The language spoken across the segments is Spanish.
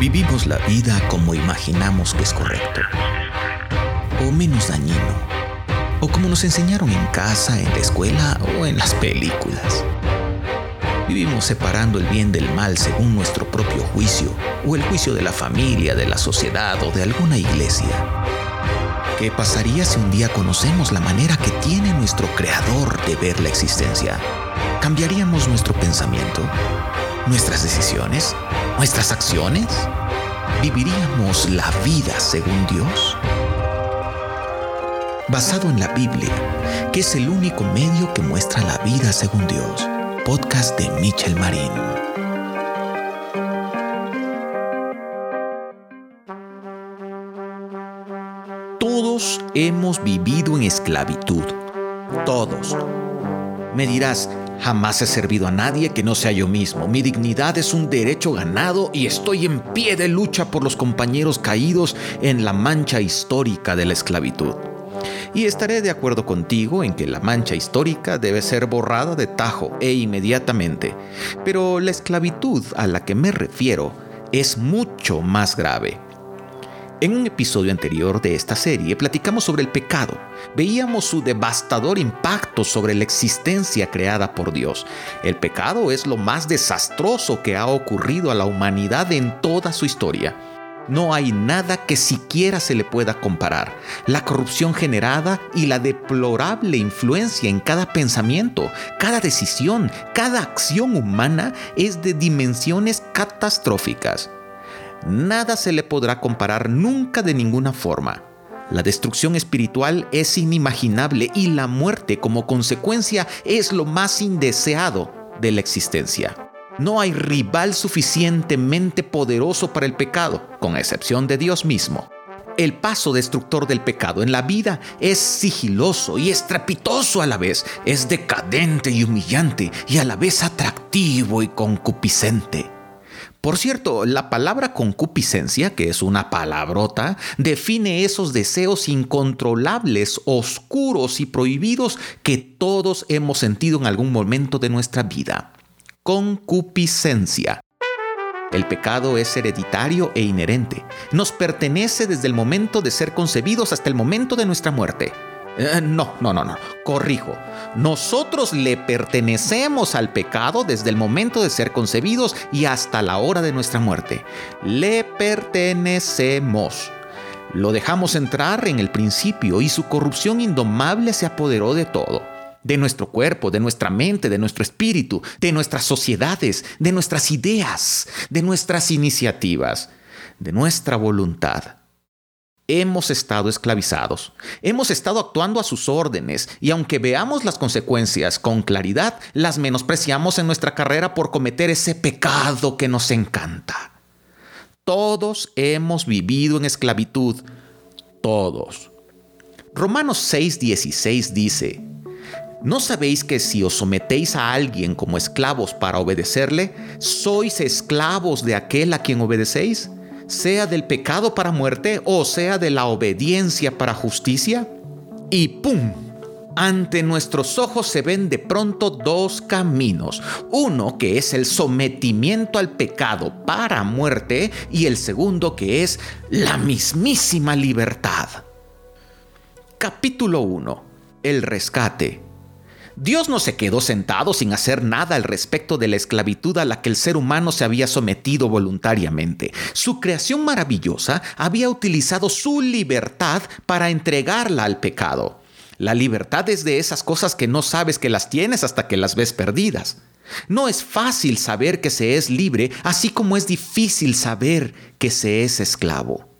Vivimos la vida como imaginamos que es correcto, o menos dañino, o como nos enseñaron en casa, en la escuela o en las películas. Vivimos separando el bien del mal según nuestro propio juicio, o el juicio de la familia, de la sociedad o de alguna iglesia. ¿Qué pasaría si un día conocemos la manera que tiene nuestro Creador de ver la existencia? ¿Cambiaríamos nuestro pensamiento? ¿Nuestras decisiones? ¿Nuestras acciones? ¿Viviríamos la vida según Dios? Basado en la Biblia, que es el único medio que muestra la vida según Dios. Podcast de Michel Marín. Todos hemos vivido en esclavitud. Todos. Me dirás, jamás he servido a nadie que no sea yo mismo. Mi dignidad es un derecho ganado y estoy en pie de lucha por los compañeros caídos en la mancha histórica de la esclavitud. Y estaré de acuerdo contigo en que la mancha histórica debe ser borrada de tajo e inmediatamente. Pero la esclavitud a la que me refiero es mucho más grave. En un episodio anterior de esta serie platicamos sobre el pecado. Veíamos su devastador impacto sobre la existencia creada por Dios. El pecado es lo más desastroso que ha ocurrido a la humanidad en toda su historia. No hay nada que siquiera se le pueda comparar. La corrupción generada y la deplorable influencia en cada pensamiento, cada decisión, cada acción humana es de dimensiones catastróficas nada se le podrá comparar nunca de ninguna forma. La destrucción espiritual es inimaginable y la muerte como consecuencia es lo más indeseado de la existencia. No hay rival suficientemente poderoso para el pecado, con excepción de Dios mismo. El paso destructor del pecado en la vida es sigiloso y estrepitoso a la vez, es decadente y humillante y a la vez atractivo y concupiscente. Por cierto, la palabra concupiscencia, que es una palabrota, define esos deseos incontrolables, oscuros y prohibidos que todos hemos sentido en algún momento de nuestra vida. Concupiscencia. El pecado es hereditario e inherente. Nos pertenece desde el momento de ser concebidos hasta el momento de nuestra muerte. Eh, no, no, no, no. Corrijo. Nosotros le pertenecemos al pecado desde el momento de ser concebidos y hasta la hora de nuestra muerte. Le pertenecemos. Lo dejamos entrar en el principio y su corrupción indomable se apoderó de todo. De nuestro cuerpo, de nuestra mente, de nuestro espíritu, de nuestras sociedades, de nuestras ideas, de nuestras iniciativas, de nuestra voluntad. Hemos estado esclavizados, hemos estado actuando a sus órdenes y aunque veamos las consecuencias con claridad, las menospreciamos en nuestra carrera por cometer ese pecado que nos encanta. Todos hemos vivido en esclavitud, todos. Romanos 6:16 dice, ¿No sabéis que si os sometéis a alguien como esclavos para obedecerle, sois esclavos de aquel a quien obedecéis? Sea del pecado para muerte o sea de la obediencia para justicia? Y ¡pum! Ante nuestros ojos se ven de pronto dos caminos. Uno que es el sometimiento al pecado para muerte y el segundo que es la mismísima libertad. Capítulo 1. El rescate. Dios no se quedó sentado sin hacer nada al respecto de la esclavitud a la que el ser humano se había sometido voluntariamente. Su creación maravillosa había utilizado su libertad para entregarla al pecado. La libertad es de esas cosas que no sabes que las tienes hasta que las ves perdidas. No es fácil saber que se es libre, así como es difícil saber que se es esclavo.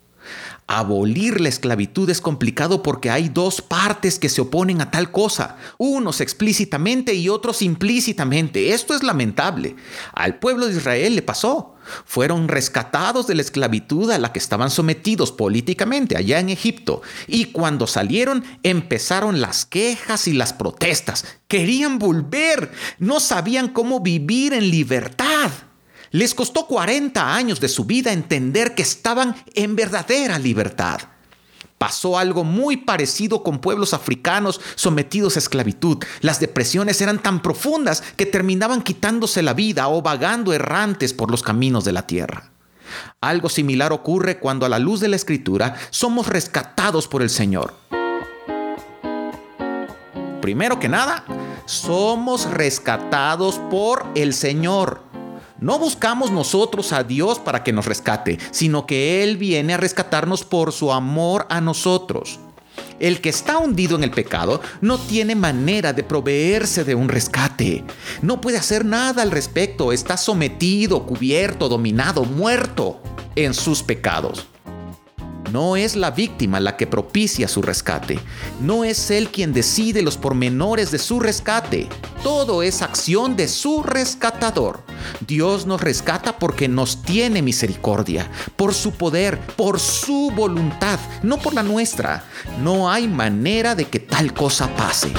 Abolir la esclavitud es complicado porque hay dos partes que se oponen a tal cosa, unos explícitamente y otros implícitamente. Esto es lamentable. Al pueblo de Israel le pasó. Fueron rescatados de la esclavitud a la que estaban sometidos políticamente allá en Egipto. Y cuando salieron empezaron las quejas y las protestas. Querían volver. No sabían cómo vivir en libertad. Les costó 40 años de su vida entender que estaban en verdadera libertad. Pasó algo muy parecido con pueblos africanos sometidos a esclavitud. Las depresiones eran tan profundas que terminaban quitándose la vida o vagando errantes por los caminos de la tierra. Algo similar ocurre cuando a la luz de la escritura somos rescatados por el Señor. Primero que nada, somos rescatados por el Señor. No buscamos nosotros a Dios para que nos rescate, sino que Él viene a rescatarnos por su amor a nosotros. El que está hundido en el pecado no tiene manera de proveerse de un rescate. No puede hacer nada al respecto. Está sometido, cubierto, dominado, muerto en sus pecados. No es la víctima la que propicia su rescate. No es él quien decide los pormenores de su rescate. Todo es acción de su rescatador. Dios nos rescata porque nos tiene misericordia, por su poder, por su voluntad, no por la nuestra. No hay manera de que tal cosa pase.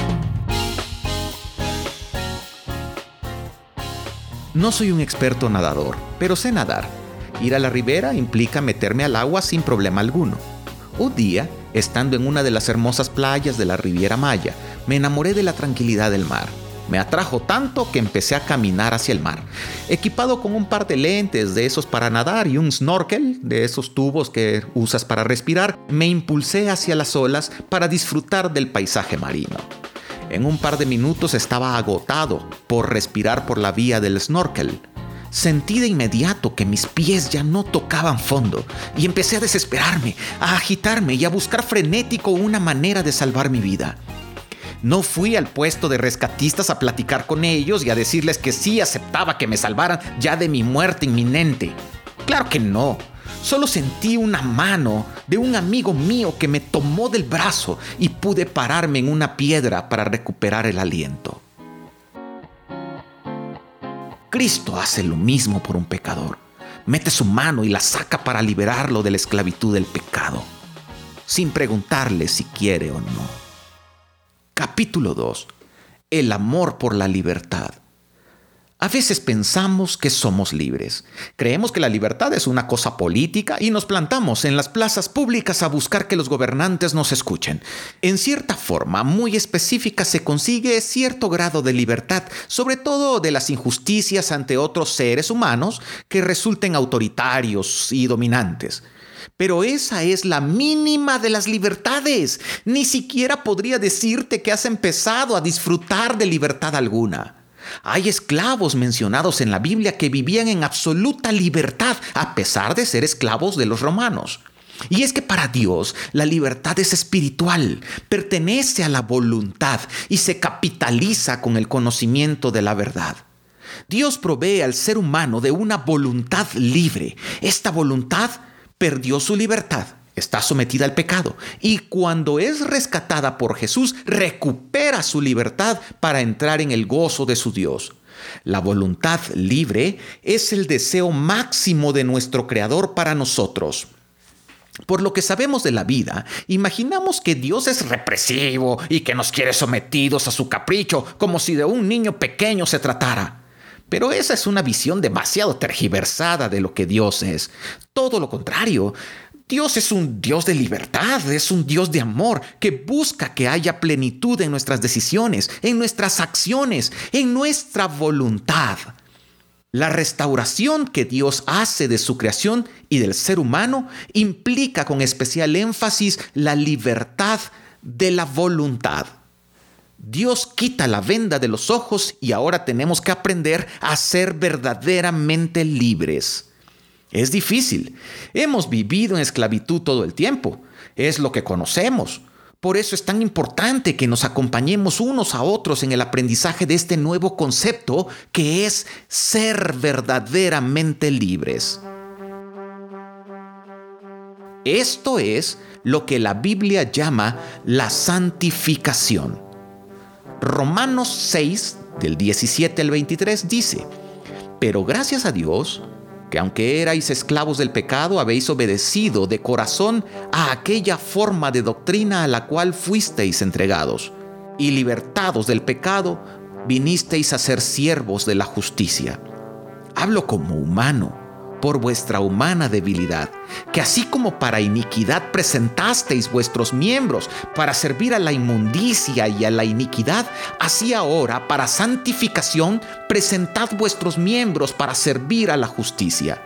No soy un experto nadador, pero sé nadar Ir a la ribera implica meterme al agua sin problema alguno. Un día, estando en una de las hermosas playas de la Riviera Maya, me enamoré de la tranquilidad del mar. Me atrajo tanto que empecé a caminar hacia el mar, equipado con un par de lentes de esos para nadar y un snorkel de esos tubos que usas para respirar, me impulsé hacia las olas para disfrutar del paisaje marino. En un par de minutos estaba agotado por respirar por la vía del snorkel Sentí de inmediato que mis pies ya no tocaban fondo y empecé a desesperarme, a agitarme y a buscar frenético una manera de salvar mi vida. No fui al puesto de rescatistas a platicar con ellos y a decirles que sí aceptaba que me salvaran ya de mi muerte inminente. Claro que no. Solo sentí una mano de un amigo mío que me tomó del brazo y pude pararme en una piedra para recuperar el aliento. Cristo hace lo mismo por un pecador. Mete su mano y la saca para liberarlo de la esclavitud del pecado, sin preguntarle si quiere o no. Capítulo 2. El amor por la libertad. A veces pensamos que somos libres. Creemos que la libertad es una cosa política y nos plantamos en las plazas públicas a buscar que los gobernantes nos escuchen. En cierta forma muy específica se consigue cierto grado de libertad, sobre todo de las injusticias ante otros seres humanos que resulten autoritarios y dominantes. Pero esa es la mínima de las libertades. Ni siquiera podría decirte que has empezado a disfrutar de libertad alguna. Hay esclavos mencionados en la Biblia que vivían en absoluta libertad a pesar de ser esclavos de los romanos. Y es que para Dios la libertad es espiritual, pertenece a la voluntad y se capitaliza con el conocimiento de la verdad. Dios provee al ser humano de una voluntad libre. Esta voluntad perdió su libertad está sometida al pecado y cuando es rescatada por Jesús recupera su libertad para entrar en el gozo de su Dios. La voluntad libre es el deseo máximo de nuestro Creador para nosotros. Por lo que sabemos de la vida, imaginamos que Dios es represivo y que nos quiere sometidos a su capricho, como si de un niño pequeño se tratara. Pero esa es una visión demasiado tergiversada de lo que Dios es. Todo lo contrario, Dios es un Dios de libertad, es un Dios de amor que busca que haya plenitud en nuestras decisiones, en nuestras acciones, en nuestra voluntad. La restauración que Dios hace de su creación y del ser humano implica con especial énfasis la libertad de la voluntad. Dios quita la venda de los ojos y ahora tenemos que aprender a ser verdaderamente libres. Es difícil. Hemos vivido en esclavitud todo el tiempo. Es lo que conocemos. Por eso es tan importante que nos acompañemos unos a otros en el aprendizaje de este nuevo concepto que es ser verdaderamente libres. Esto es lo que la Biblia llama la santificación. Romanos 6, del 17 al 23 dice, pero gracias a Dios, que aunque erais esclavos del pecado, habéis obedecido de corazón a aquella forma de doctrina a la cual fuisteis entregados, y libertados del pecado, vinisteis a ser siervos de la justicia. Hablo como humano por vuestra humana debilidad, que así como para iniquidad presentasteis vuestros miembros para servir a la inmundicia y a la iniquidad, así ahora para santificación presentad vuestros miembros para servir a la justicia.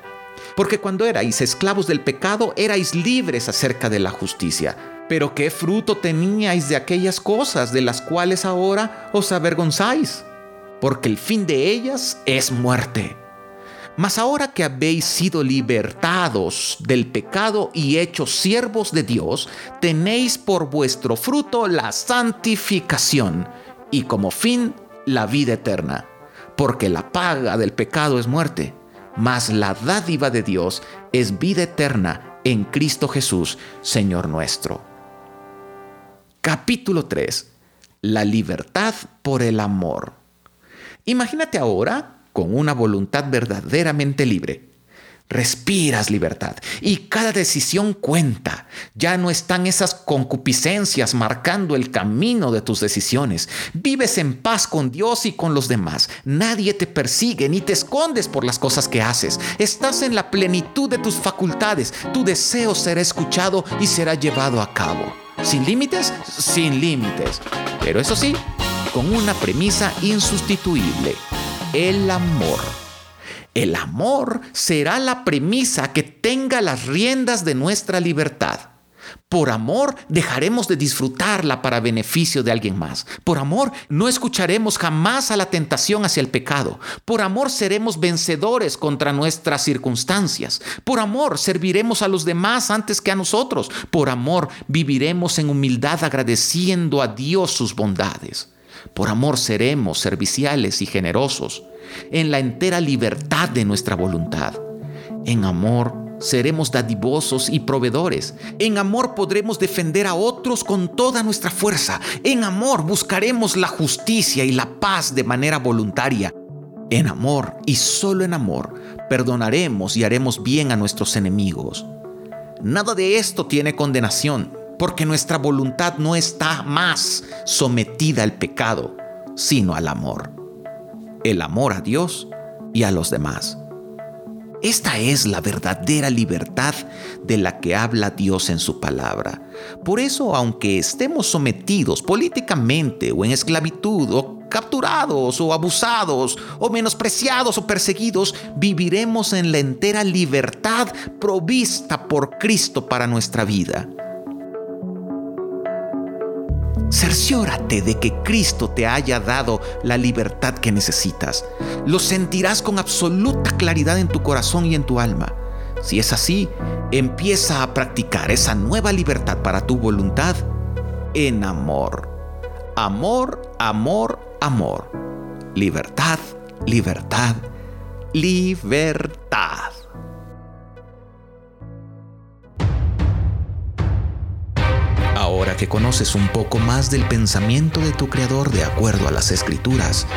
Porque cuando erais esclavos del pecado, erais libres acerca de la justicia. Pero ¿qué fruto teníais de aquellas cosas de las cuales ahora os avergonzáis? Porque el fin de ellas es muerte. Mas ahora que habéis sido libertados del pecado y hechos siervos de Dios, tenéis por vuestro fruto la santificación y como fin la vida eterna. Porque la paga del pecado es muerte, mas la dádiva de Dios es vida eterna en Cristo Jesús, Señor nuestro. Capítulo 3. La libertad por el amor. Imagínate ahora con una voluntad verdaderamente libre. Respiras libertad y cada decisión cuenta. Ya no están esas concupiscencias marcando el camino de tus decisiones. Vives en paz con Dios y con los demás. Nadie te persigue ni te escondes por las cosas que haces. Estás en la plenitud de tus facultades. Tu deseo será escuchado y será llevado a cabo. ¿Sin límites? Sin límites. Pero eso sí, con una premisa insustituible el amor. El amor será la premisa que tenga las riendas de nuestra libertad. Por amor dejaremos de disfrutarla para beneficio de alguien más. Por amor no escucharemos jamás a la tentación hacia el pecado. Por amor seremos vencedores contra nuestras circunstancias. Por amor serviremos a los demás antes que a nosotros. Por amor viviremos en humildad agradeciendo a Dios sus bondades. Por amor seremos serviciales y generosos, en la entera libertad de nuestra voluntad. En amor seremos dadivosos y proveedores. En amor podremos defender a otros con toda nuestra fuerza. En amor buscaremos la justicia y la paz de manera voluntaria. En amor y solo en amor perdonaremos y haremos bien a nuestros enemigos. Nada de esto tiene condenación porque nuestra voluntad no está más sometida al pecado, sino al amor. El amor a Dios y a los demás. Esta es la verdadera libertad de la que habla Dios en su palabra. Por eso, aunque estemos sometidos políticamente o en esclavitud o capturados o abusados o menospreciados o perseguidos, viviremos en la entera libertad provista por Cristo para nuestra vida. Cerciórate de que Cristo te haya dado la libertad que necesitas. Lo sentirás con absoluta claridad en tu corazón y en tu alma. Si es así, empieza a practicar esa nueva libertad para tu voluntad en amor. Amor, amor, amor. Libertad, libertad, libertad. Que conoces un poco más del pensamiento de tu Creador de acuerdo a las Escrituras,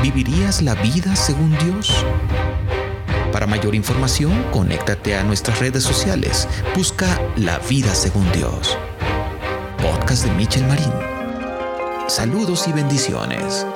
¿vivirías la vida según Dios? Para mayor información, conéctate a nuestras redes sociales. Busca La Vida Según Dios. Podcast de Michel Marín. Saludos y bendiciones.